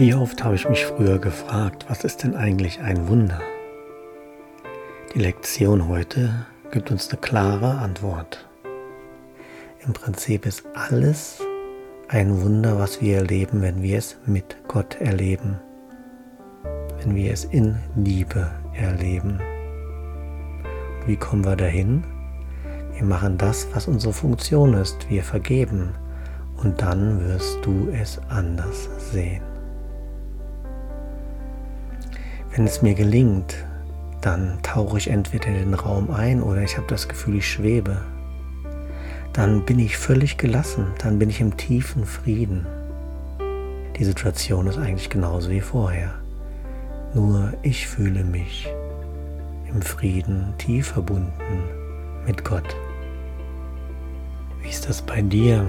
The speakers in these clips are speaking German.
Wie oft habe ich mich früher gefragt, was ist denn eigentlich ein Wunder? Die Lektion heute gibt uns eine klare Antwort. Im Prinzip ist alles ein Wunder, was wir erleben, wenn wir es mit Gott erleben, wenn wir es in Liebe erleben. wie kommen wir dahin? Wir machen das, was unsere Funktion ist. Wir vergeben und dann wirst du es anders sehen. Wenn es mir gelingt, dann tauche ich entweder in den Raum ein oder ich habe das Gefühl, ich schwebe. Dann bin ich völlig gelassen, dann bin ich im tiefen Frieden. Die Situation ist eigentlich genauso wie vorher. Nur ich fühle mich im Frieden tief verbunden mit Gott. Wie ist das bei dir?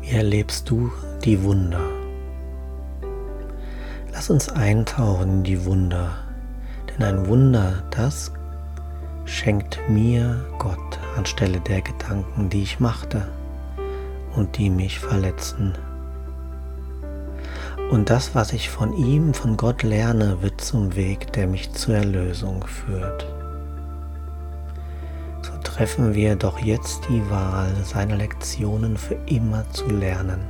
Wie erlebst du die Wunder? Uns eintauchen in die Wunder, denn ein Wunder, das schenkt mir Gott anstelle der Gedanken, die ich machte und die mich verletzen. Und das, was ich von ihm, von Gott lerne, wird zum Weg, der mich zur Erlösung führt. So treffen wir doch jetzt die Wahl, seine Lektionen für immer zu lernen.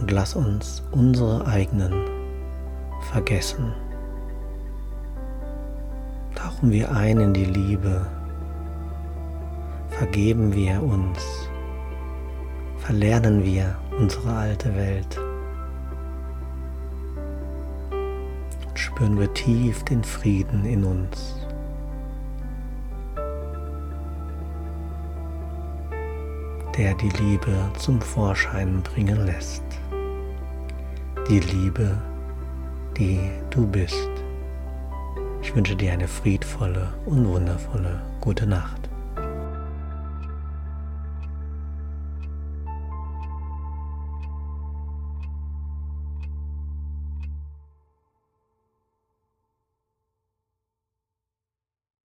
Und lass uns unsere eigenen vergessen. Tauchen wir ein in die Liebe, vergeben wir uns, verlernen wir unsere alte Welt. Spüren wir tief den Frieden in uns. der die Liebe zum Vorschein bringen lässt. Die Liebe, die du bist. Ich wünsche dir eine friedvolle und wundervolle gute Nacht.